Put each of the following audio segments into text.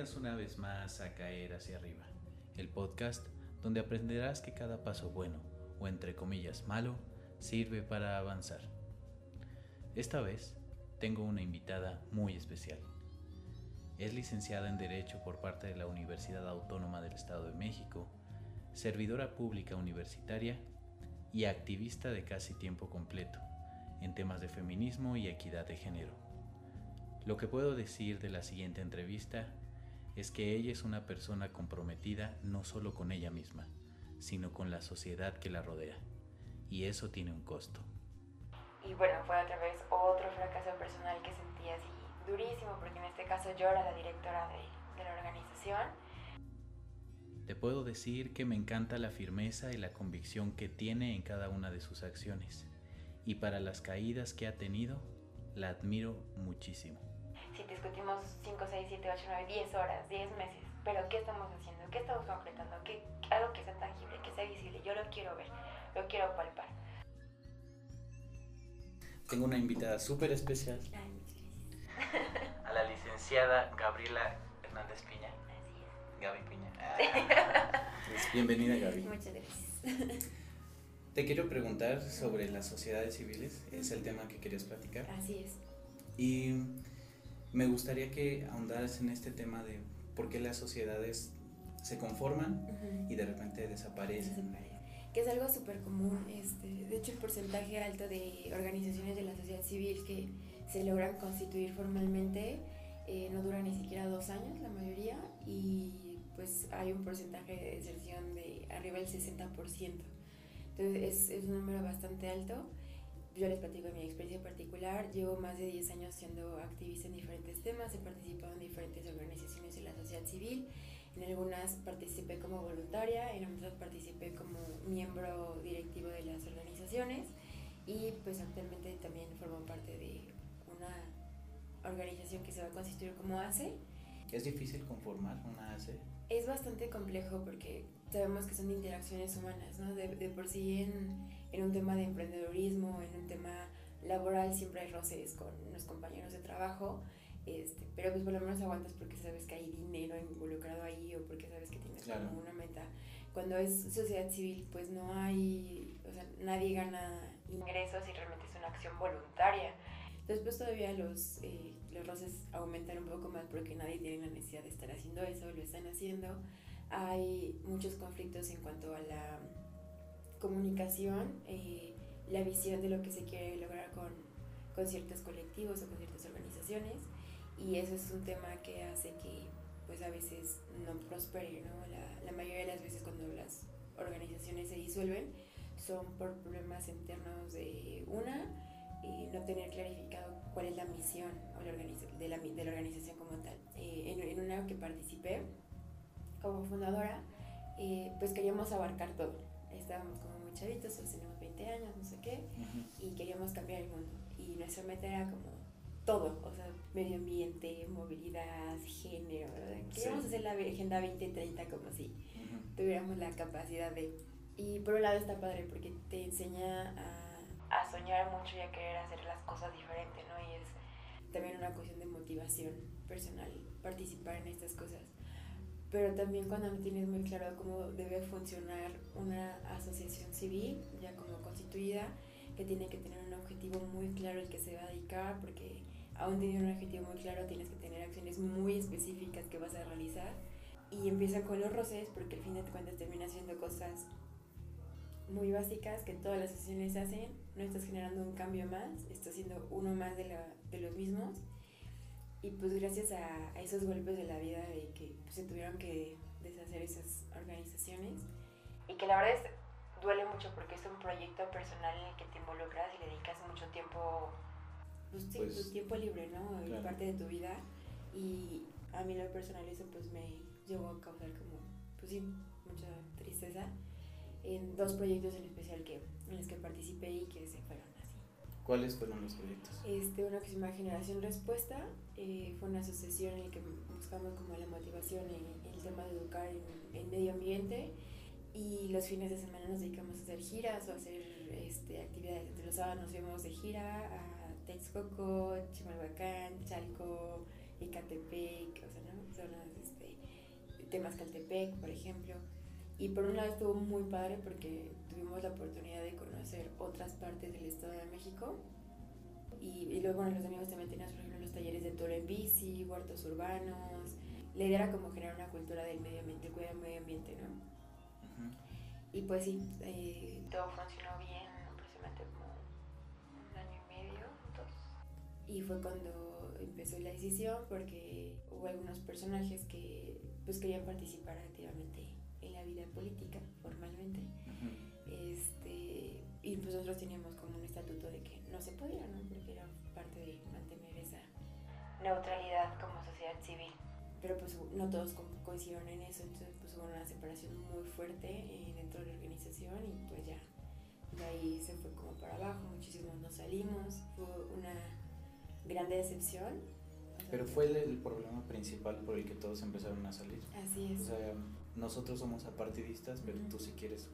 Una vez más a Caer hacia arriba, el podcast donde aprenderás que cada paso bueno, o entre comillas malo, sirve para avanzar. Esta vez tengo una invitada muy especial. Es licenciada en Derecho por parte de la Universidad Autónoma del Estado de México, servidora pública universitaria y activista de casi tiempo completo en temas de feminismo y equidad de género. Lo que puedo decir de la siguiente entrevista es que ella es una persona comprometida no solo con ella misma, sino con la sociedad que la rodea. Y eso tiene un costo. Y bueno, fue otra vez otro fracaso personal que sentí así durísimo, porque en este caso yo era la directora de, de la organización. Te puedo decir que me encanta la firmeza y la convicción que tiene en cada una de sus acciones. Y para las caídas que ha tenido, la admiro muchísimo. Si discutimos 5, 6, 7, 8, 9, 10 horas, 10 meses, pero ¿qué estamos haciendo? ¿Qué estamos concretando? ¿Qué, algo que sea tangible, que sea visible. Yo lo quiero ver, lo quiero palpar. Tengo una invitada súper especial. Ay, muchas gracias. A la licenciada Gabriela Hernández Piña. Así es. Gaby Piña. Pues, bienvenida Gaby. Muchas gracias. Te quiero preguntar sobre las sociedades civiles, es el tema que querías platicar. Así es. Y me gustaría que ahondaras en este tema de por qué las sociedades se conforman y de repente desaparecen. Desaparece. Que es algo súper común. Este, de hecho, el porcentaje alto de organizaciones de la sociedad civil que se logran constituir formalmente eh, no dura ni siquiera dos años, la mayoría, y pues hay un porcentaje de deserción de arriba del 60%. Entonces es, es un número bastante alto. Yo les platico de mi experiencia particular. Llevo más de 10 años siendo activista en diferentes temas. He participado en diferentes organizaciones de la sociedad civil. En algunas participé como voluntaria, en otras participé como miembro directivo de las organizaciones y pues actualmente también formo parte de una organización que se va a constituir como ACE. ¿Es difícil conformar una AC? Es bastante complejo porque sabemos que son interacciones humanas, ¿no? De, de por sí en, en un tema de emprendedorismo, en un tema laboral siempre hay roces con los compañeros de trabajo, este, pero pues por lo menos aguantas porque sabes que hay dinero involucrado ahí o porque sabes que tienes Claro. como una meta. Cuando es sociedad civil, pues no hay, o sea, nadie gana ingresos y realmente es una acción voluntaria. Después todavía los, eh, los roces aumentan un poco más porque nadie tiene la necesidad de estar haciendo eso, lo están haciendo. Hay muchos conflictos en cuanto a la comunicación, eh, la visión de lo que se quiere lograr con, con ciertos colectivos o con ciertas organizaciones y eso es un tema que hace que pues a veces no prospere, ¿no? La, la mayoría de las veces cuando las organizaciones se disuelven son por problemas internos de una, y no tener clarificado cuál es la misión o la de, la, de la organización como tal. Eh, en, en una que participé como fundadora, eh, pues queríamos abarcar todo. Estábamos como muy chavitos, pues teníamos 20 años, no sé qué, y queríamos cambiar el mundo. Y nuestra meta era como todo, o sea, medio ambiente, movilidad, género. ¿verdad? Queríamos Sí. hacer la Agenda 2030 como si Ujú. tuviéramos la capacidad de... Y por un lado está padre porque te enseña a, a soñar mucho y a querer hacer las cosas diferentes, ¿no? Y es también una cuestión de motivación personal participar en estas cosas. Pero también cuando no tienes muy claro cómo debe funcionar una asociación civil, ya como constituida, que tiene que tener un objetivo muy claro al que se va a dedicar, porque aún teniendo un objetivo muy claro tienes que tener acciones muy específicas que vas a realizar. Y empiezan con los roces, porque al fin de cuentas terminas haciendo cosas muy básicas que todas las asociaciones hacen, no estás generando un cambio más, estás siendo uno más de, la, de los mismos. Y pues gracias a, a esos golpes de la vida de que pues, se tuvieron que deshacer esas organizaciones. Y que la verdad es, duele mucho porque es un proyecto personal en el que te involucras y le dedicas mucho tiempo, pues, sí, Pues, tu tiempo libre, ¿no? Claro. parte de tu vida. Y a mí lo personal eso pues me llevó a causar como, pues sí, mucha tristeza en dos proyectos en especial que, en los que participé y que se fueron así. ¿Cuáles fueron los proyectos? Este, uno que se llama Generación Respuesta, eh, fue una asociación en la que buscamos como la motivación en, el tema de educar en, en medio ambiente y los fines de semana nos dedicamos a hacer giras o a hacer este, actividades. Entre los sábados nos íbamos de gira a Texcoco, Chimalhuacán, Chalco, Ecatepec, o sea, ¿no? zonas, este, Temascaltepec, por ejemplo. Y por un lado estuvo muy padre porque tuvimos la oportunidad de conocer otras partes del Estado de México. Y, luego, bueno, los amigos también teníamos, por ejemplo, los talleres de toro en bici, huertos urbanos. La idea era como generar una cultura del medio ambiente, cuidar el medio ambiente, ¿no? Y pues sí, eh, todo funcionó bien, aproximadamente como un año y medio, dos. Y fue cuando empezó la decisión porque hubo algunos personajes que pues querían participar activamente en la vida política formalmente. este, y pues nosotros teníamos como un estatuto de que no se podía, ¿no? Porque era parte de mantener esa neutralidad como sociedad civil. Pero pues no todos coincidieron en eso, entonces pues hubo una separación muy fuerte eh, dentro de la organización y pues ya de ahí se fue como para abajo, muchísimos nos salimos, fue una gran decepción. Pero fue el, problema principal por el que todos empezaron a salir. Así es. O sea, nosotros somos apartidistas, pero tú si quieres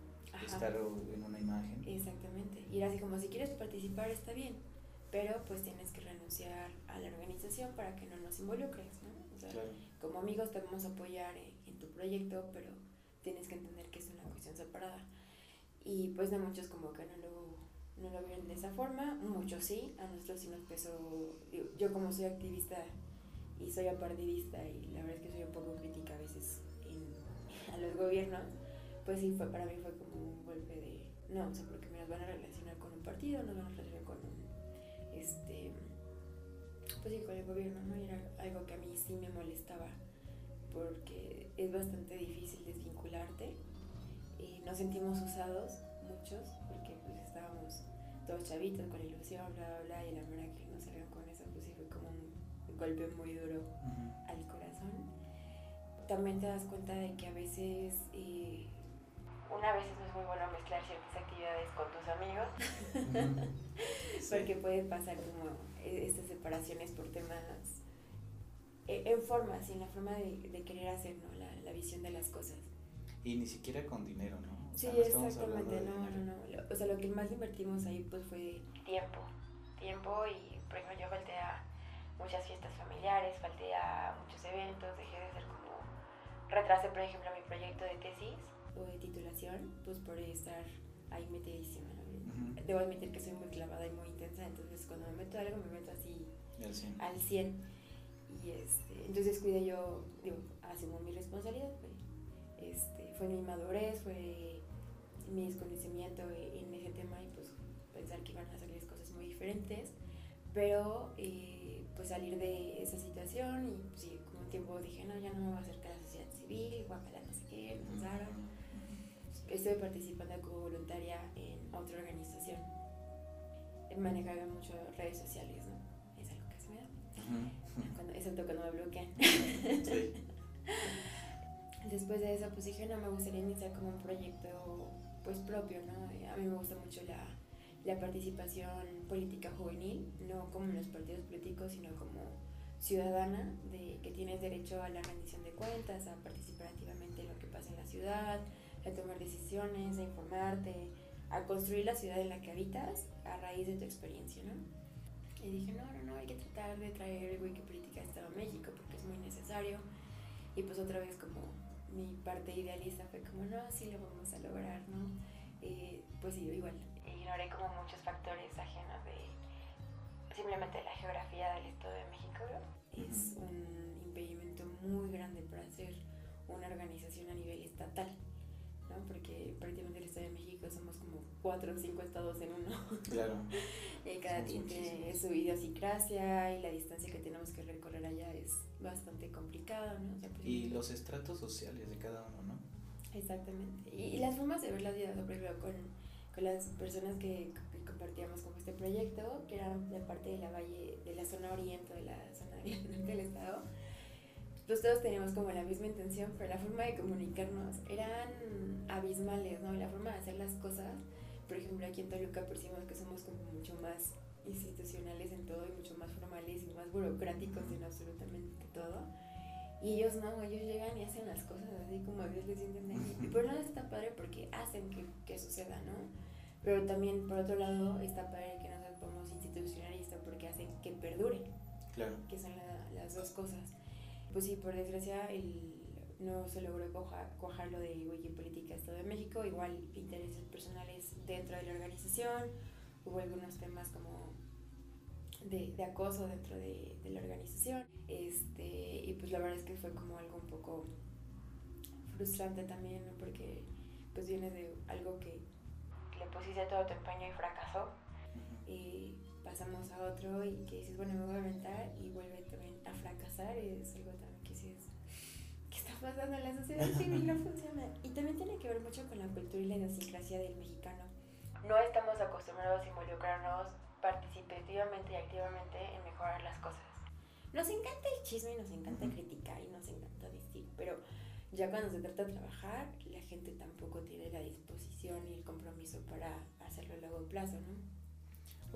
estar en una imagen. Exactamente. Y era así como, si quieres participar está bien, pero pues tienes que renunciar a la organización para que no nos involucres, ¿no? O sea, como amigos te vamos a apoyar en, tu proyecto, pero tienes que entender que es una cuestión separada. Y pues de muchos como que no lo, no lo vieron de esa forma, muchos sí, a nosotros sí nos pesó, yo como soy activista y soy apartidista y la verdad es que soy un poco crítica a veces a los gobiernos, pues sí, fue, para mí fue como un golpe de, no, o sea, porque me las van a relacionar con un partido, nos van a relacionar con un, este, pues sí, con el gobierno, ¿no? Y era algo que a mí sí me molestaba, porque es bastante difícil desvincularte, y nos sentimos usados muchos, porque pues estábamos todos chavitos con ilusión, bla, bla, bla, y la verdad que no salieron con eso, pues sí fue como un golpe muy duro al corazón también te das cuenta de que a veces, eh, una vez no es muy bueno mezclar ciertas actividades con tus amigos, porque puede pasar como e, estas separaciones por temas, e, en forma, en la forma de, querer hacer ¿no? la, la, visión de las cosas. Y ni siquiera con dinero, ¿no? sí, exactamente, no, no, no. o sea, lo que más invertimos ahí pues fue tiempo, tiempo y, por ejemplo, yo falté a muchas fiestas familiares, falté a muchos eventos, dejé de ser retrasé, por ejemplo, mi proyecto de tesis o de titulación, pues por estar ahí metidísima. Debo admitir que soy muy clavada y muy intensa, entonces cuando me meto algo me meto así al 100. Y este, entonces cuide yo, digo, asumo mi responsabilidad. Fue, este, fue mi madurez, fue mi desconocimiento en ese tema y pues pensar que iban a salir cosas muy diferentes. Pero eh, pues salir de esa situación y pues, sí, como un tiempo dije, no, ya no me voy a acercar a civil, guapala, no sé qué, me Estoy participando como voluntaria en otra organización. Manejaba mucho redes sociales, ¿no? Es algo que se me da. Cuando, excepto cuando me bloquean. Después de eso, pues dije, no, me gustaría iniciar como un proyecto pues propio, ¿no? A mí me gusta mucho la, la participación política juvenil, no como en los partidos políticos, sino como ciudadana, de que tienes derecho a la rendición de cuentas, a participar activamente en lo que pasa en la ciudad, a tomar decisiones, a informarte, a construir la ciudad en la que habitas a raíz de tu experiencia, ¿no? Y dije, no, no, no, hay que tratar de traer el Wikipolítica a Estado México porque es muy necesario. Y pues otra vez como mi parte idealista fue como, no, sí lo vamos a lograr, ¿no? Eh, pues sí, igual. Ignoré como muchos factores ajenos de simplemente la geografía del Estado de México, es un impedimento muy grande para hacer una organización a nivel estatal, ¿no? Porque prácticamente el Estado de México somos como cuatro o cinco estados en uno. Claro. y cada tiene su idiosincrasia y la distancia que tenemos que recorrer allá es bastante complicada, ¿no? Pues, y los estratos sociales de cada uno, ¿no? Exactamente. Y, las formas de ver la vida, por ejemplo, con, con las personas que, compartíamos con este proyecto, que eran de parte de la valle, de la zona oriente, de la zona del Estado, pues todos teníamos como la misma intención, pero la forma de comunicarnos eran abismales, ¿no? Y la forma de hacer las cosas, por ejemplo, aquí en Toluca percibimos que somos como mucho más institucionales en todo y mucho más formales y más burocráticos en absolutamente todo. Y ellos no, ellos llegan y hacen las cosas así como a Dios les entiende. Y por un lado está padre porque hacen que, que suceda, ¿no? Pero también por otro lado está padre que nosotros podemos institucionalizar porque hacen que perdure. que son las dos cosas. Pues sí, por desgracia el, no se logró cuajar, lo de Wikipolítica Estado de México, igual intereses personales dentro de la organización, hubo algunos temas como de, de acoso dentro de, de, la organización, este, y pues la verdad es que fue como algo un poco frustrante también, porque pues viene de algo que le pusiste todo tu empeño y fracasó, y pasamos a otro y que dices, bueno, me voy a aventar y vuelve también a fracasar, y es algo también que dices, ¿qué está pasando en la sociedad civil? No funciona. Y también tiene que ver mucho con la cultura y la idiosincrasia del mexicano. No estamos acostumbrados a involucrarnos participativamente y activamente en mejorar las cosas. Nos encanta el chisme y nos encanta criticar y nos encanta decir, pero ya cuando se trata de trabajar, la gente tampoco tiene la disposición y el compromiso para hacerlo a largo plazo, ¿no?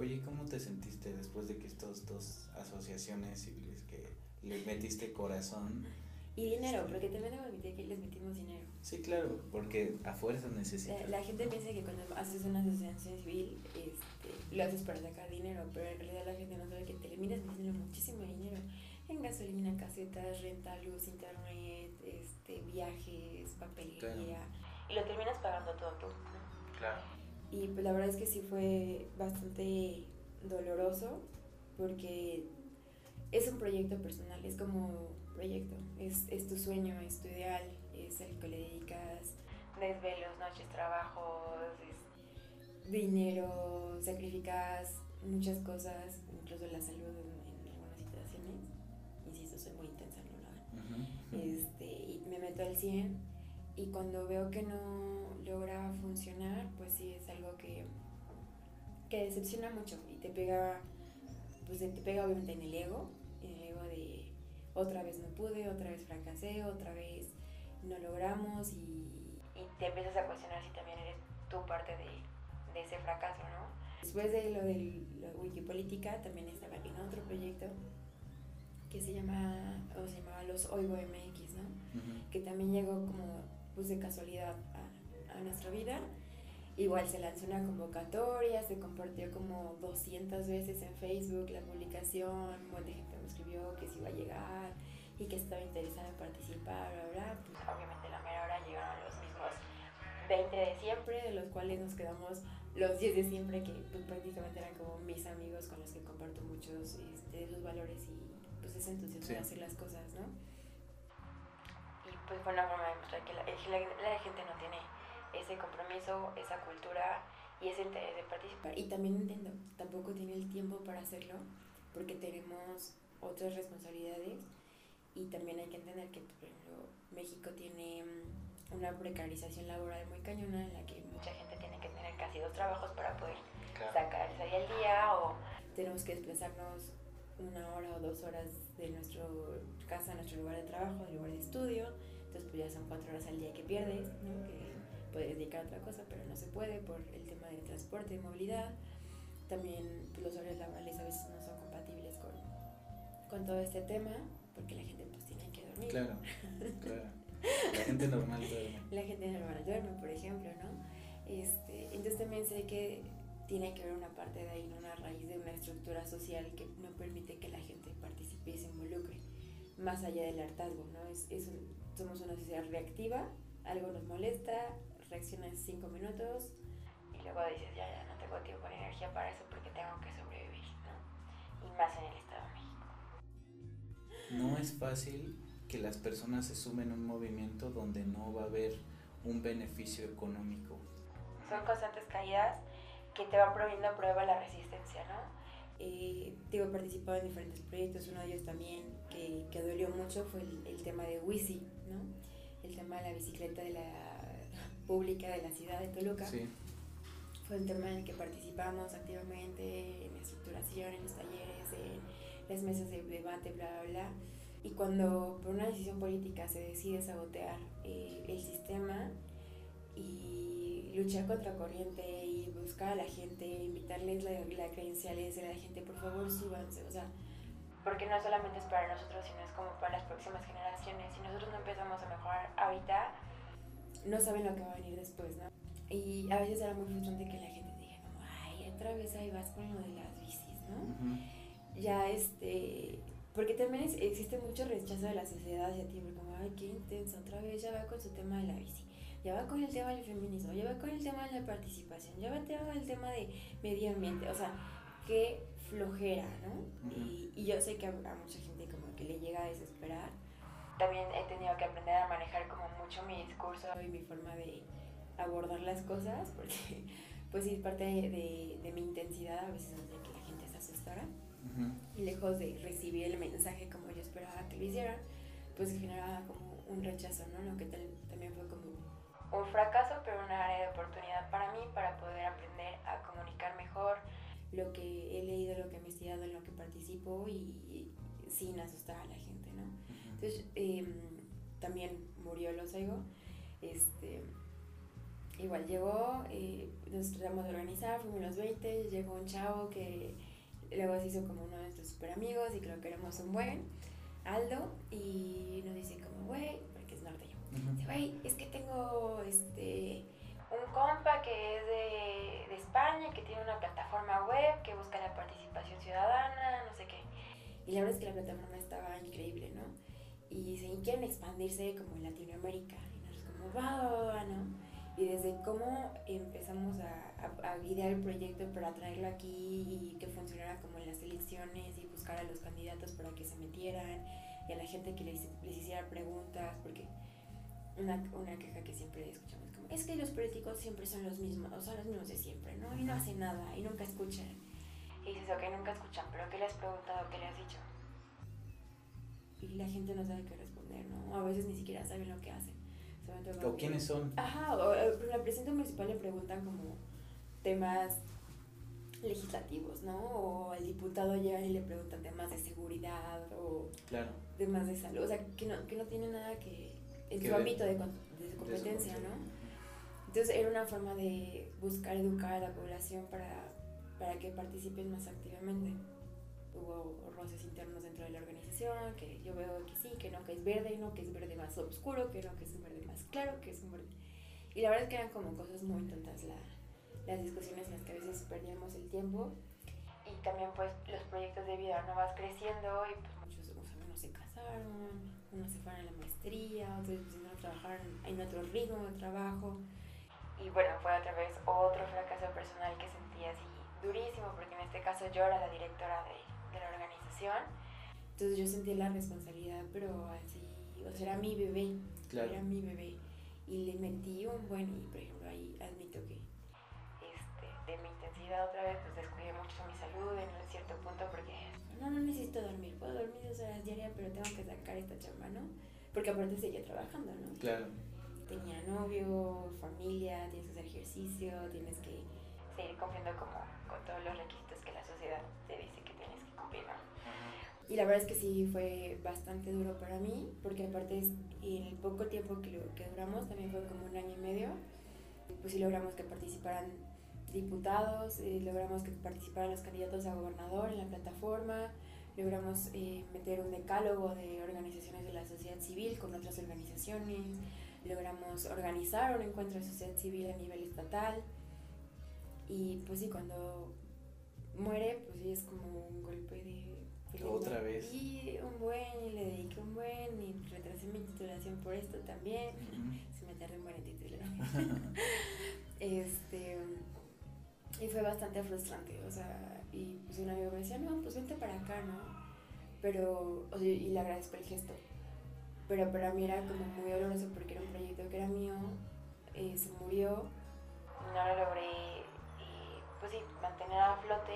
Oye, ¿cómo te sentiste después de que estas dos asociaciones civiles que le metiste corazón y dinero, porque también debo admitir que les metimos dinero. Sí, claro, porque a fuerza necesitas. La, gente piensa que cuando haces una asociación civil, este, lo haces para sacar dinero, pero en realidad la gente no sabe que terminas metiendo muchísimo dinero en gasolina, casetas, renta, luz, internet, este, viajes, papelería, y lo terminas pagando todo tú. Claro. Y pues la verdad es que sí fue bastante doloroso, porque es un proyecto personal, es como proyecto, es, es tu sueño, es tu ideal, es el que le dedicas. Desvelos, noches, trabajos, dinero, sacrificas muchas cosas, incluso la salud en, algunas situaciones. Insisto, soy muy intensa, no este, y me meto al 100 y cuando veo que no logra funcionar, pues sí es algo que, que decepciona mucho y te pega, pues te pega obviamente en el ego, en el ego de otra vez no pude, otra vez fracasé, otra vez no logramos y, y te empiezas a cuestionar si también eres tú parte de, de ese fracaso, ¿no? Después de lo de la Wikipolítica también estaba en otro proyecto que se llama o se llamaba los Oigo MX, ¿no? Que también llegó como pues de casualidad a, a nuestra vida Igual se lanzó una convocatoria, se compartió como 200 veces en Facebook la publicación, un montón de gente me escribió que se iba a llegar y que estaba interesada en participar, bla, bla. Pues obviamente la mera hora llegaron los mismos 20 de siempre, de los cuales nos quedamos los 10 de siempre, que pues, prácticamente eran como mis amigos con los que comparto muchos este, sus valores y pues ese entusiasmo de hacer las cosas, ¿no? Pues fue una forma de mostrar que la, la gente no tiene ese compromiso, esa cultura y ese interés de participar. Y también entiendo, tampoco tiene el tiempo para hacerlo porque tenemos otras responsabilidades y también hay que entender que, por ejemplo, México tiene mm, una precarización laboral muy cañona en la que mucha gente tiene que tener casi dos trabajos para poder sacar el al día o tenemos que desplazarnos una hora o dos horas de nuestra casa a nuestro lugar de trabajo, del lugar de estudio, entonces pues ya son cuatro horas al día que pierdes, ¿no? que puedes dedicar a otra cosa, pero no se puede por el tema de transporte, y movilidad. También pues, los horarios laborales a veces no son compatibles con, con todo este tema, porque la gente pues tiene que dormir. Claro, claro. La gente normal duerme. La gente normal duerme, por ejemplo, ¿no? Este, entonces también sé que tiene que haber una parte de ahí, una raíz de una estructura social que no permite que la gente participe y se involucre, más allá del hartazgo, ¿no? Es, es somos una sociedad reactiva, algo nos molesta, reaccionas cinco minutos y luego dices, ya, ya, no tengo tiempo ni energía para eso porque tengo que sobrevivir, ¿no? Y más en el Estado de México. No es fácil que las personas se sumen a un movimiento donde no va a haber un beneficio económico. Son constantes caídas que te van poniendo a prueba la resistencia, ¿no? Eh, digo, he participado en diferentes proyectos, uno de ellos también que, que dolió mucho fue el, el tema de Wisi, ¿no? El tema de la bicicleta de la pública de la ciudad de Toluca. Fue un tema en el que participamos activamente en la estructuración, en los talleres, en las mesas de debate, bla, bla, bla. Y cuando por una decisión política se decide sabotear eh, el sistema y luchar contra corriente y buscar a la gente, invitarles la, la credenciales de la gente, por favor súbanse, o sea, porque no solamente es para nosotros, sino es como para las próximas generaciones. Si nosotros no empezamos a mejorar ahorita, no saben lo que va a venir después, ¿no? Y a veces era muy frustrante que la gente diga, ay, otra vez ahí vas con lo de las bicis, ¿no? ya este, porque también existe mucho rechazo de la sociedad hacia ti, porque como, ay, qué intenso, otra vez ya va con su tema de la bici, ya va con el tema del feminismo, ya va con el tema de la participación, ya va con el tema de medio ambiente, o sea, qué flojera, ¿no? y, y, yo sé que a, a mucha gente como que le llega a desesperar. También he tenido que aprender a manejar como mucho mi discurso y mi forma de abordar las cosas, porque pues sí, parte de, de, mi intensidad a veces hacía que la gente se asustara. Y lejos de recibir el mensaje como yo esperaba que lo hicieran, pues generaba como un rechazo, ¿no? Lo que también fue como un fracaso, pero una área de oportunidad para mí para poder aprender a comunicar mejor lo que he leído, lo que he investigado, en lo que participo y, sin asustar a la gente, ¿no? Entonces, em, también murió el Osego. Este, igual llegó, eh, nos tratamos de organizar, fuimos los 20, llegó un chavo que luego se hizo como uno de nuestros super amigos y creo que éramos un buen, Aldo, y nos dice como, güey, porque es norteño, dice, güey, es que tengo este un compa que es de, de España, que tiene una plataforma web, que busca la participación ciudadana, no sé qué. Y la verdad es que la plataforma estaba increíble, ¿no? Y se quieren expandirse como en Latinoamérica. Y nosotros como, va, ¿no? y desde cómo empezamos a, a, a, guiar el proyecto para traerlo aquí y que funcionara como en las elecciones y buscar a los candidatos para que se metieran y a la gente que les, les hiciera preguntas, porque una, una queja que siempre escuchamos es que los políticos siempre son los mismos, o son los mismos de siempre, ¿no? Y no hacen nada y nunca escuchan. Y dices, ok, nunca escuchan, pero ¿qué le has preguntado? ¿Qué le has dicho? Y la gente no sabe qué responder, ¿no? A veces ni siquiera saben lo que hacen. ¿O quiénes son? Ajá, o, eh, la presidenta municipal le preguntan como temas legislativos, ¿no? O al diputado llega y le preguntan temas de seguridad o claro. temas de salud, o sea, que no, que no tiene nada que en su ámbito de, de competencia, ¿no? Entonces era una forma de buscar educar a la población para, para que participen más activamente. Hubo roces internos dentro de la organización, que yo veo que sí, que no, que es verde, no, que es verde más oscuro, que no, que es un verde más claro, que es un verde... Y la verdad es que eran como cosas muy tontas la, las discusiones en las que a veces perdíamos el tiempo. Y también pues los proyectos de vida no vas creciendo y pues muchos, o sea, unos se casaron, unos se fueron a la maestría, otros empezaron a trabajar en otro ritmo de trabajo. Y bueno, fue otra vez otro fracaso personal que sentí así durísimo, porque en este caso yo era la directora de, de la organización. Entonces yo sentí la responsabilidad, pero así, o sea, era mi bebé, claro. era mi bebé. Y le metí un buen, y por ejemplo ahí admito que este, de mi intensidad otra vez, pues descuidé mucho mi salud en un cierto punto porque no, no necesito dormir, puedo dormir dos horas diarias, pero tengo que sacar esta chamba, ¿no? Porque aparte seguía trabajando, ¿no? Claro. Tenía novio, familia, tienes que hacer ejercicio, tienes que seguir cumpliendo como con todos los requisitos que la sociedad te dice que tienes que cumplir, ¿no? Y la verdad es que sí fue bastante duro para mí, porque aparte el poco tiempo que, lo, que duramos, también fue como un año y medio, pues sí logramos que participaran diputados, eh, logramos que participaran los candidatos a gobernador en la plataforma, logramos eh, meter un decálogo de organizaciones de la sociedad civil con otras organizaciones, logramos organizar un encuentro de sociedad civil a nivel estatal y pues sí, cuando muere, pues sí es como un golpe de... Otra vez. Y un buen, y le dediqué un buen, y retrasé mi titulación por esto también. Uh -huh. Se me tardé un buen en titular. este... Y fue bastante frustrante, o sea, y pues un amigo me decía, no, pues vente para acá, ¿no? Pero, o sea, y le agradezco el gesto. Pero para mí era como muy doloroso porque era un proyecto que era mío, eh, se murió, no lo logré, y, pues sí, mantener a flote.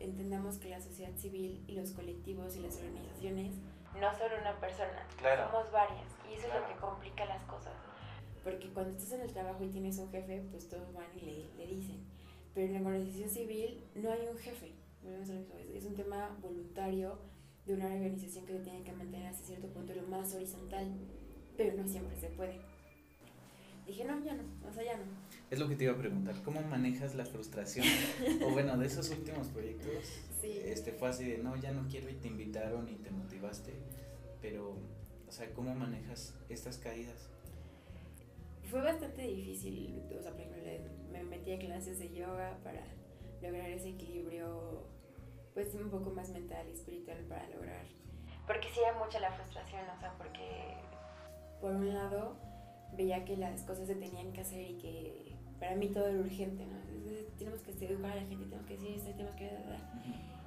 Entendamos que la sociedad civil y los colectivos y las organizaciones no son una persona, claro. somos varias, y eso claro. es lo que complica las cosas. Porque cuando estás en el trabajo y tienes un jefe, pues todos van y le, le dicen pero en la organización civil no hay un jefe. Es un tema voluntario de una organización que tiene que mantener hasta cierto punto lo más horizontal, pero no siempre se puede. Dije, no, ya no, o sea, ya no. Es lo que te iba a preguntar, ¿cómo manejas la frustración? o bueno, de esos últimos proyectos, sí. este fue así de, no, ya no quiero y te invitaron y te motivaste, pero, o sea, ¿cómo manejas estas caídas? Fue bastante difícil, o sea, por ejemplo, me metí a clases de yoga para lograr ese equilibrio pues un poco más mental y espiritual para lograr. Porque sí hay mucha la frustración, o sea, porque por un lado veía que las cosas se tenían que hacer y que para mí todo era urgente, ¿no? tenemos que educar a la gente, tenemos que decir esto, tenemos que...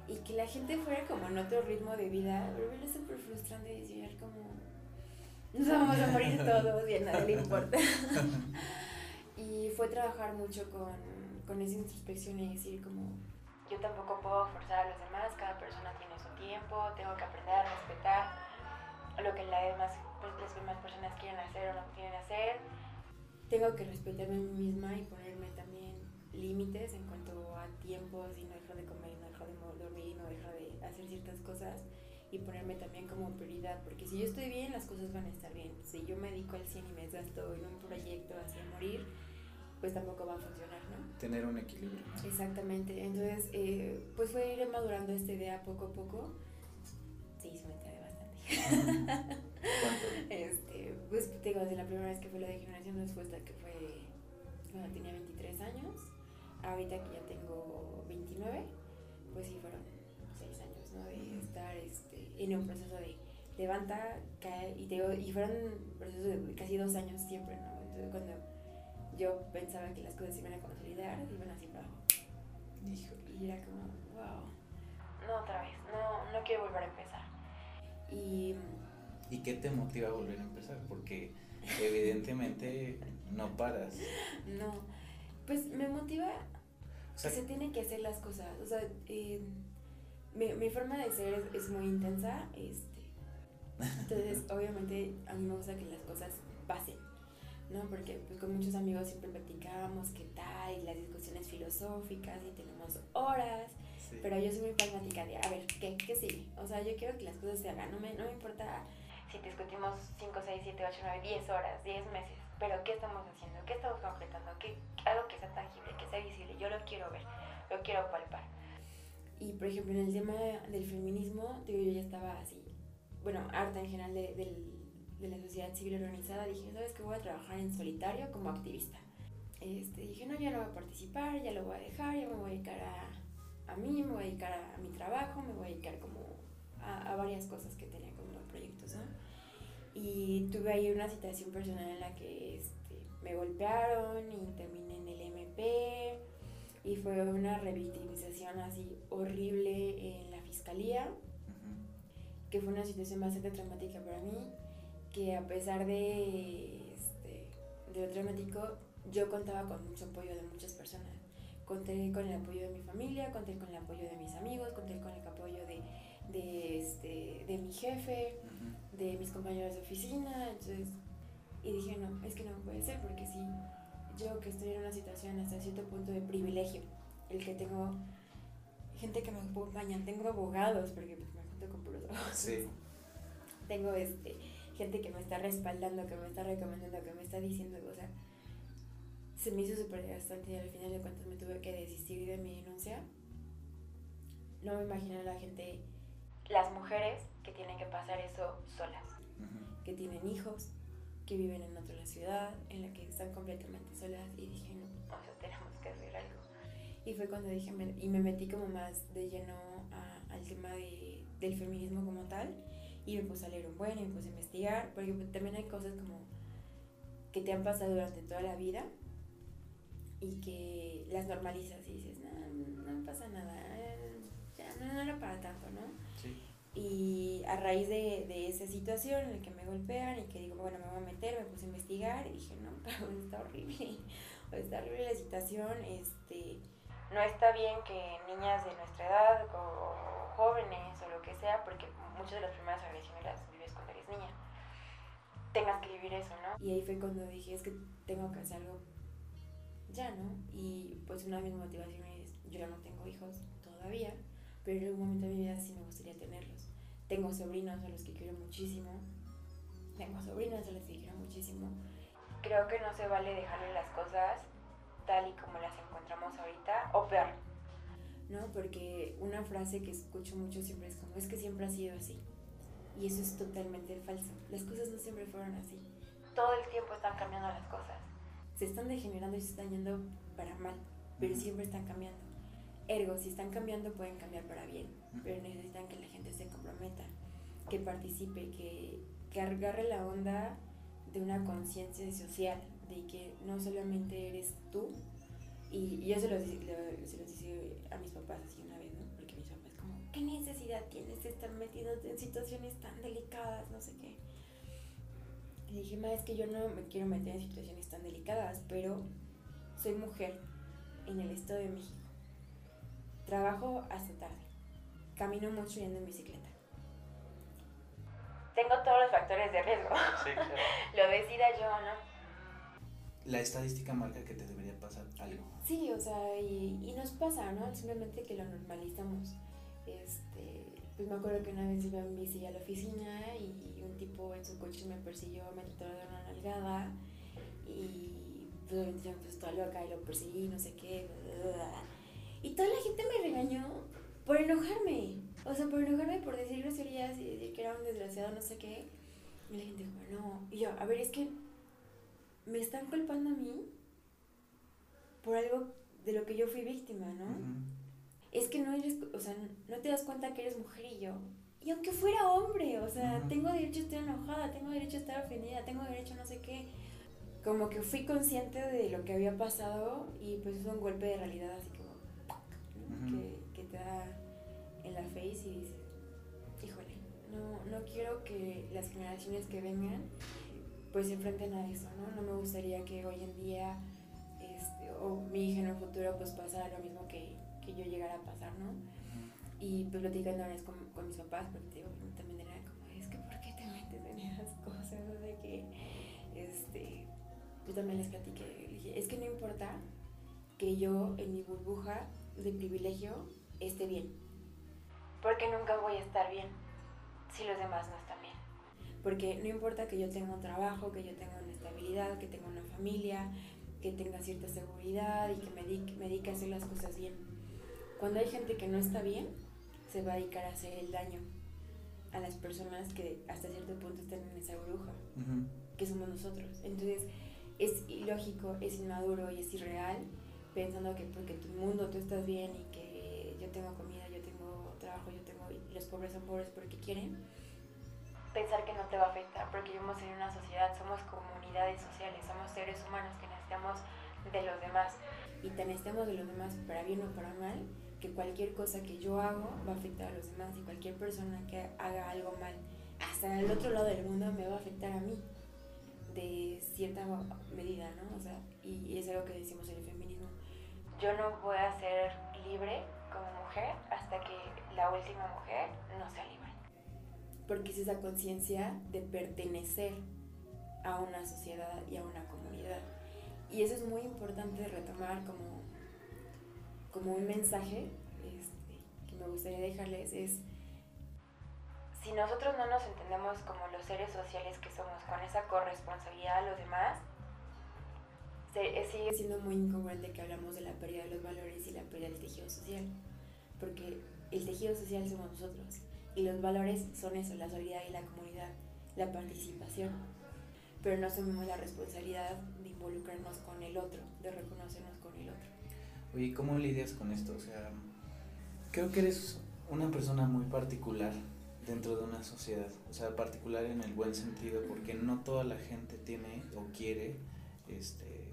Y que la gente fuera como en otro ritmo de vida, pero es súper frustrante decir como... Nos vamos a morir todos y a nadie le importa. y fue trabajar mucho con, con esa introspección y decir como... Yo tampoco puedo forzar a los demás, cada persona tiene su tiempo, tengo que aprender a respetar lo que demás, pues, las demás personas quieren hacer o no quieren hacer. Tengo que respetarme a mí misma y ponerme también límites en cuanto a tiempos y no dejo de comer, no dejo de dormir, no dejo de hacer ciertas cosas y ponerme también como prioridad, porque si yo estoy bien, las cosas van a estar bien. Si yo me dedico al 100 y me gasto en un proyecto hacia morir, pues tampoco va a funcionar, ¿no? Tener un equilibrio. Exactamente, entonces eh, pues fue ir madurando esta idea poco a poco. Sí, se me bastante. Este, pues te digo, desde la primera vez que fue la de generación después que fue cuando tenía 23 años ahorita que ya tengo 29, pues sí fueron 6 años, ¿no? De estar este, en un proceso de levanta, cae, y, te, y fueron procesos de casi dos años siempre, ¿no? Entonces cuando yo pensaba que las cosas se iban a consolidar, iban así para abajo. Y era como, wow. No, otra vez, no, no quiero volver a empezar. Y, ¿Y qué te motiva a volver a empezar? Porque evidentemente no paras. No, pues me motiva que se tienen que hacer las cosas. O sea, eh, mi, mi, forma de ser es, muy intensa. Este, entonces, obviamente, a mí me gusta que las cosas pasen. ¿No? Porque pues, con muchos amigos siempre platicábamos qué tal, y las discusiones filosóficas, y tenemos horas. Pero yo soy muy pragmática de, a ver, ¿qué, ¿qué sigue? O sea, yo quiero que las cosas se hagan. No me, no me importa si discutimos 5, 6, 7, 8, 9, 10 horas, 10 meses pero ¿qué estamos haciendo? ¿Qué estamos concretando? ¿Qué, algo que sea tangible, que sea visible. Yo lo quiero ver, lo quiero palpar. Y por ejemplo, en el tema del feminismo, digo, yo ya estaba así, bueno, harta en general de, de, la sociedad civil organizada. Dije, ¿sabes qué? Voy a trabajar en solitario como activista. Este, dije, no, ya no voy a participar, ya lo voy a dejar, ya me voy a dedicar a, a mí, me voy a dedicar a, mi trabajo, me voy a dedicar como a, a varias cosas que tenía como proyectos, ¿no? Y tuve ahí una situación personal en la que este, me golpearon y terminé en el MP y fue una revictimización así horrible en la fiscalía, que fue una situación bastante traumática para mí, que a pesar de, este, de lo traumático, yo contaba con mucho apoyo de muchas personas. Conté con el apoyo de mi familia, conté con el apoyo de mis amigos, conté con el apoyo de, de, este, de mi jefe de mis compañeros de oficina, entonces, y dije, no, es que no puede ser, porque si yo que estoy en una situación hasta cierto punto de privilegio, el que tengo gente que me acompaña, tengo abogados, porque pues, me junto con puros abogados. Tengo este, gente que me está respaldando, que me está recomendando, que me está diciendo, o sea, se me hizo súper desgastante y al final de cuentas me tuve que desistir de mi denuncia. No me imagino a la gente, las mujeres que tienen que pasar eso solas, que tienen hijos, que viven en otra ciudad, en la que están completamente solas y dije, no, o sea, tenemos que hacer algo. Y fue cuando dije, y me metí como más de lleno al tema de, del feminismo como tal y me puse a leer un buen y me puse a investigar, porque también hay cosas como que te han pasado durante toda la vida y que las normalizas y dices, no, no pasa nada, ya no, no era para tanto, ¿no? Y a raíz de, de, esa situación en la que me golpean y que digo, bueno, me voy a meter, me puse a investigar y dije, no, está horrible, está horrible la situación, este, no está bien que niñas de nuestra edad o jóvenes o lo que sea, porque muchas de las primeras agresiones las vives cuando eres niña, tengas que vivir eso, ¿no? Y ahí fue cuando dije, es que tengo que hacer algo ya, ¿no? Y pues una de mis motivaciones, yo ya no tengo hijos todavía, pero en algún momento de mi vida sí me gustaría tenerlos. Tengo sobrinos a los que quiero muchísimo, tengo sobrinos a los que quiero muchísimo. Creo que no se vale dejarle las cosas tal y como las encontramos ahorita, o peor. ¿No? Porque una frase que escucho mucho siempre es como, es que siempre ha sido así. Y eso es totalmente falso. Las cosas no siempre fueron así. Todo el tiempo están cambiando las cosas. Se están degenerando y se están yendo para mal, pero siempre están cambiando Ergo, si están cambiando, pueden cambiar para bien, pero necesitan que la gente se comprometa, que participe, que, que agarre la onda de una conciencia social, de que no solamente eres tú, y, yo se los, se los dije a mis papás así una vez, ¿no? Porque mis papás como, ¿qué necesidad tienes de estar metidos en situaciones tan delicadas, no sé qué? Y dije, ma, es que yo no me quiero meter en situaciones tan delicadas, pero soy mujer en el Estado de México. Trabajo hasta tarde. Camino mucho y ando en bicicleta. Tengo todos los factores de riesgo. Sí, claro. Lo decida yo, ¿no? La estadística marca que te debería pasar algo. Sí, o sea, y, y nos pasa, ¿no? Simplemente que lo normalizamos. Este, pues me acuerdo que una vez iba en bici a la oficina y un tipo en su coche me persiguió, me trató de una nalgada y pues obviamente yo me puse toda loca y lo perseguí, no sé qué. Y toda la gente me regañó por enojarme. O sea, por enojarme, por decir groserías y decir que era un desgraciado, no sé qué. Y la gente dijo, no. Y yo, a ver, es que me están culpando a mí por algo de lo que yo fui víctima, ¿no? Es que no eres, o sea, no te das cuenta que eres mujer y yo. Y aunque fuera hombre, o sea, tengo derecho a estar enojada, tengo derecho a estar ofendida, tengo derecho a no sé qué. Como que fui consciente de lo que había pasado y pues es un golpe de realidad así como, que, que, te da en la face y dices, híjole, no, no quiero que las generaciones que vengan pues se enfrenten a eso, ¿no? No me gustaría que hoy en día, este, o mi hija en el futuro, pues pasara lo mismo que, que yo llegara a pasar, ¿no? Y pues platicando ahora con, con mis papás, porque digo, también era como, es que ¿por qué te metes en esas cosas? De que, este, yo también les platiqué, dije, es que no importa que yo en mi burbuja de privilegio esté bien, porque nunca voy a estar bien si los demás no están. Porque no importa que yo tenga un trabajo, que yo tenga una estabilidad, que tenga una familia, que tenga cierta seguridad y que me dedique, me dedique a hacer las cosas bien. Cuando hay gente que no está bien, se va a dedicar a hacer el daño a las personas que hasta cierto punto están en esa bruja, que somos nosotros. Entonces es ilógico, es inmaduro y es irreal pensando que porque tu mundo tú estás bien y que yo tengo comida, yo tengo trabajo, yo tengo y los pobres son pobres porque quieren pensar que no te va a afectar, porque vivimos en una sociedad, somos comunidades sociales, somos seres humanos que necesitamos de los demás. Y te necesitamos de los demás para bien o para mal, que cualquier cosa que yo hago va a afectar a los demás y cualquier persona que haga algo mal, hasta el otro lado del mundo me va a afectar a mí, de cierta medida, ¿no? O sea, y es algo que decimos en el feminismo. Yo no voy a ser libre como mujer hasta que la última mujer no sea libre porque es esa conciencia de pertenecer a una sociedad y a una comunidad. Y eso es muy importante retomar como, como un mensaje este, que me gustaría dejarles es, si nosotros no nos entendemos como los seres sociales que somos, con esa corresponsabilidad a los demás, se, sigue siendo muy incongruente que hablamos de la pérdida de los valores y la pérdida del tejido social, porque el tejido social somos nosotros y los valores son eso, la solidaridad y la comunidad, la participación. Pero no asumimos la responsabilidad de involucrarnos con el otro, de reconocernos con el otro. Oye, ¿cómo lidias con esto? O sea, creo que eres una persona muy particular dentro de una sociedad. O sea, particular en el buen sentido, porque no toda la gente tiene o quiere este,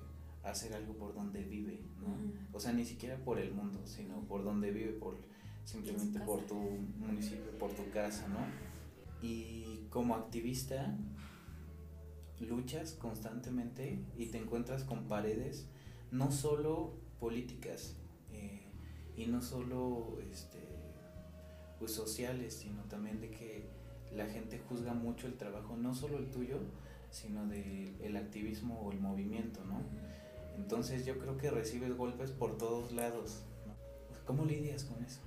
hacer algo por donde vive, ¿no? O sea, ni siquiera por el mundo, sino por donde vive, por simplemente por tu municipio, por tu casa, ¿no? Y como activista luchas constantemente y te encuentras con paredes no solo políticas eh, y no solo este, pues sociales, sino también de que la gente juzga mucho el trabajo, no solo el tuyo, sino del el activismo o el movimiento, ¿no? Entonces yo creo que recibes golpes por todos lados. ¿Cómo lidias con eso?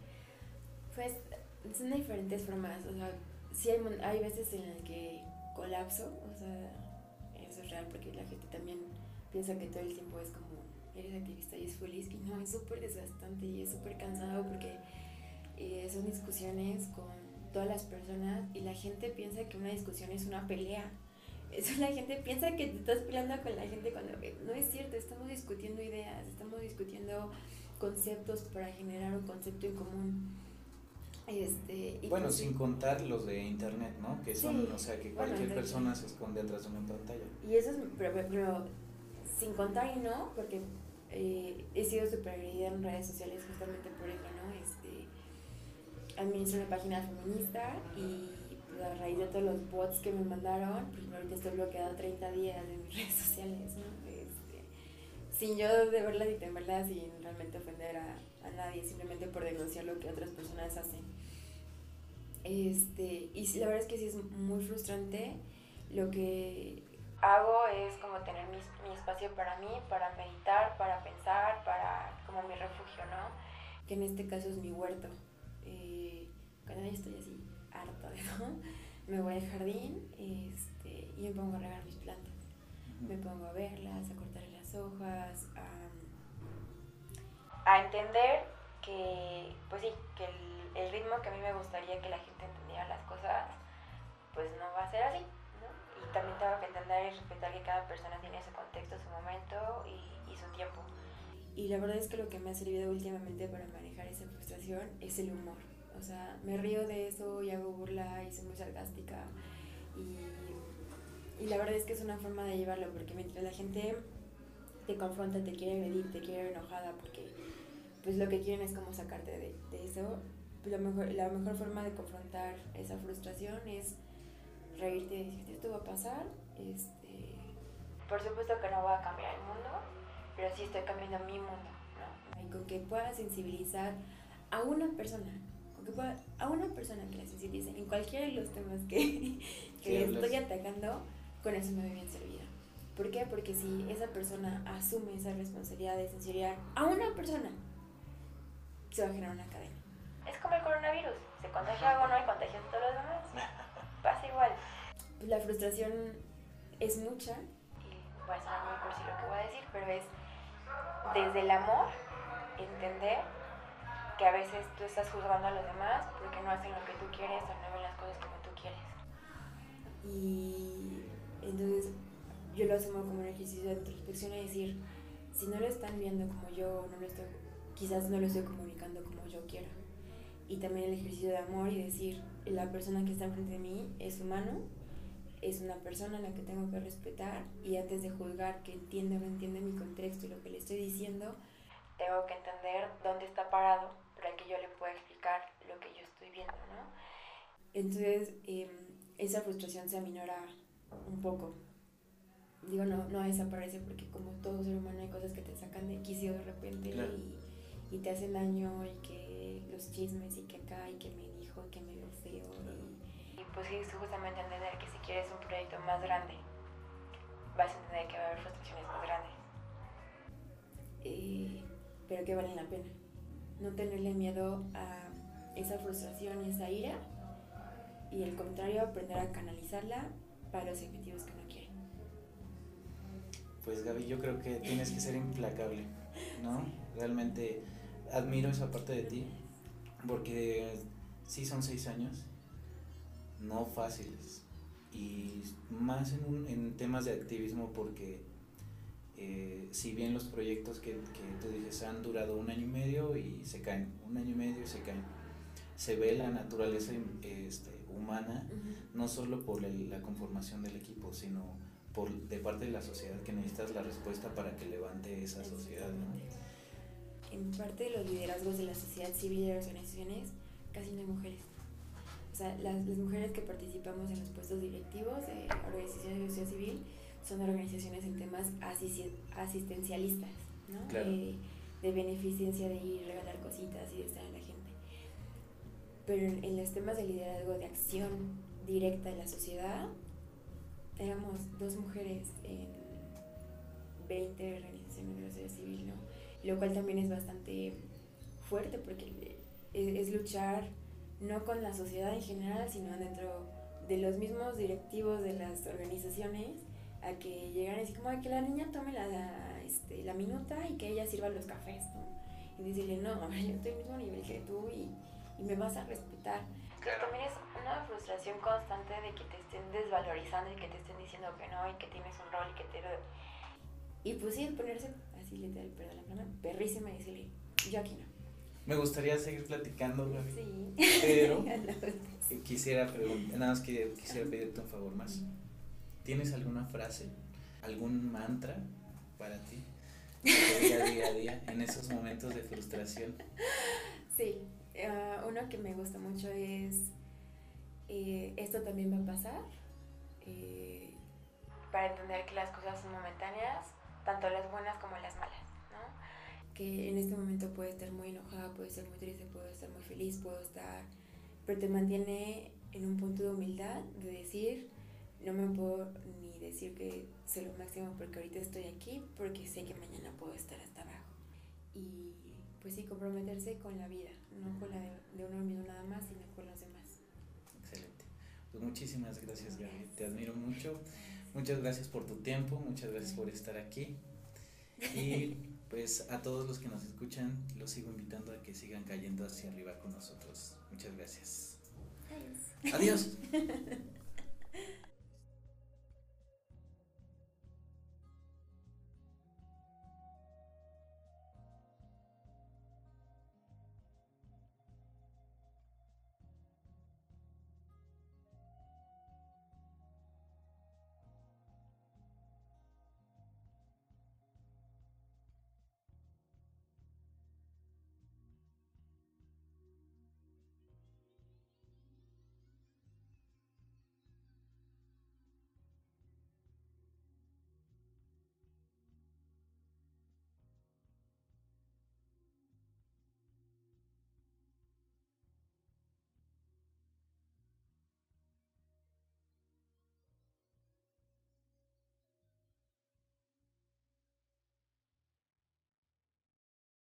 Pues son diferentes formas, o sea, sí hay, hay veces en las que colapso, o sea, eso es real porque la gente también piensa que todo el tiempo es como, eres activista y es feliz, y no, es súper desgastante y es súper cansado porque eh, son discusiones con todas las personas y la gente piensa que una discusión es una pelea. Eso la gente piensa que te estás peleando con la gente cuando no es cierto, estamos discutiendo ideas, estamos discutiendo conceptos para generar un concepto en común. Este, bueno, pues sin contar los de internet, ¿no? Que son, o sea, que cualquier persona se esconde atrás de una pantalla. Y eso es, pero, sin contar y no, porque eh, he sido super en redes sociales justamente por eso, ¿no? Este, administro una página feminista y pues, a raíz de todos los bots que me mandaron, pues ahorita estoy bloqueada 30 días en mis redes sociales, ¿no? Este, sin yo de verdad y verdad sin realmente ofender a, a nadie, simplemente por denunciar lo que otras personas hacen. Este, y la verdad es que sí es muy frustrante. Lo que hago es como tener mi, mi espacio para mí, para meditar, para pensar, para como mi refugio, ¿no? Que en este caso es mi huerto. Eh, cuando ya estoy así harta de ¿no? me voy al jardín este, y me pongo a regar mis plantas. Me pongo a verlas, a cortar las hojas, a, a entender que, pues sí, que el el ritmo que a mí me gustaría que la gente entendiera las cosas, pues no va a ser así, ¿no? Y también tengo que entender y respetar que cada persona tiene su contexto, su momento y, y su tiempo. Y la verdad es que lo que me ha servido últimamente para manejar esa frustración es el humor. O sea, me río de eso y hago burla y soy muy sarcástica. Y, y la verdad es que es una forma de llevarlo, porque mientras la gente te confronta, te quiere medir, te quiere enojada, porque pues lo que quieren es como sacarte de, de eso, la mejor, la mejor forma de confrontar esa frustración es reírte y decirte esto va a pasar. Este, por supuesto que no va a cambiar el mundo, pero sí estoy cambiando mi mundo. ¿no? Y con que pueda sensibilizar a una persona, con que pueda, a una persona que la sensibilice en cualquiera de los temas que, que estoy atacando, con eso me voy bien servida. ¿Por qué? Porque si esa persona asume esa responsabilidad de sensibilizar a una persona, se va a generar una cadena es como el coronavirus, se contagia uno y contagia a todos los demás. Pasa igual. La frustración es mucha, y voy a sonar muy cursi lo que voy a decir, pero es desde el amor entender que a veces tú estás juzgando a los demás porque no hacen lo que tú quieres o no ven las cosas como tú quieres. Y entonces yo lo asumo como un ejercicio de introspección y decir, si no lo están viendo como yo, no lo estoy, quizás no lo estoy comunicando como yo quiero y también el ejercicio de amor y decir, la persona que está enfrente de mí es humano, es una persona a la que tengo que respetar y antes de juzgar que entiende o no entiende mi contexto y lo que le estoy diciendo, tengo que entender dónde está parado para que yo le pueda explicar lo que yo estoy viendo, ¿no? Entonces, em, esa frustración se aminora un poco. Digo, no, no desaparece porque como todo ser humano hay cosas que te sacan de quicio de repente y, y te hacen daño y que los chismes y que acá y que me dijo y que me veo feo. Y, pues sí, justamente entender que si quieres un proyecto más grande, vas a entender que va a haber frustraciones más grandes. Eh, pero que valen la pena. No tenerle miedo a esa frustración y esa ira y al contrario aprender a canalizarla para los objetivos que uno quiere. Pues Gaby, yo creo que tienes que ser implacable, ¿no? Realmente admiro esa parte de ti porque sí son seis años, no fáciles. Y más en, en temas de activismo porque eh, si bien los proyectos que, que, tú dices han durado un año y medio y se caen, un año y medio y se caen, se ve la naturaleza este, humana, no solo por la conformación del equipo, sino por de parte de la sociedad que necesitas la respuesta para que levante esa sociedad. ¿no? En parte de los liderazgos de la sociedad civil y de las organizaciones casi no hay mujeres. O sea, las, las mujeres que participamos en los puestos directivos de organizaciones de sociedad civil son organizaciones en temas asistencialistas, ¿no? de beneficencia, de ir, regalar cositas y de estar en la gente. Pero en, en los temas de liderazgo, de acción directa en la sociedad, éramos dos mujeres en 20 organizaciones de la sociedad civil, ¿no? Lo cual también es bastante fuerte porque es, luchar no con la sociedad en general, sino dentro de los mismos directivos de las organizaciones a que llegan así como a que la niña tome la, este, la minuta y que ella sirva los cafés, Y decirle, no, yo estoy al mismo nivel que tú y, y me vas a respetar. Claro. También es una frustración constante de que te estén desvalorizando y que te estén diciendo que no y que tienes un rol y que te... Y pues sí, ponerse así literal, perdón la perrísima y decirle, Yo aquí no. Me gustaría seguir platicando, Gaby. Sí. Pero No, quisiera preguntar, nada más que quisiera pedirte un favor más. ¿Tienes alguna frase, algún mantra para ti? diga día a día en esos momentos de frustración. Sí, ah, uno que me gusta mucho es, eh, esto también va a pasar, eh, para entender que las cosas son momentáneas, tanto las buenas como las malas, ¿no? Que en este momento puedo estar muy enojada, puedo estar muy triste, puedo estar muy feliz, puedo estar, pero te mantiene en un punto de humildad, de decir, no me puedo ni decir que sé lo máximo porque ahorita estoy aquí, porque sé que mañana puedo estar hasta abajo. Y pues sí, comprometerse con la vida, no con la de, de uno mismo nada más, sino con los demás. Excelente. Pues muchísimas gracias, Gaby. Te admiro mucho. Muchas gracias por tu tiempo, muchas gracias por estar aquí. Y pues a todos los que nos escuchan, los sigo invitando a que sigan cayendo hacia arriba con nosotros. Muchas gracias. Adiós. Adiós.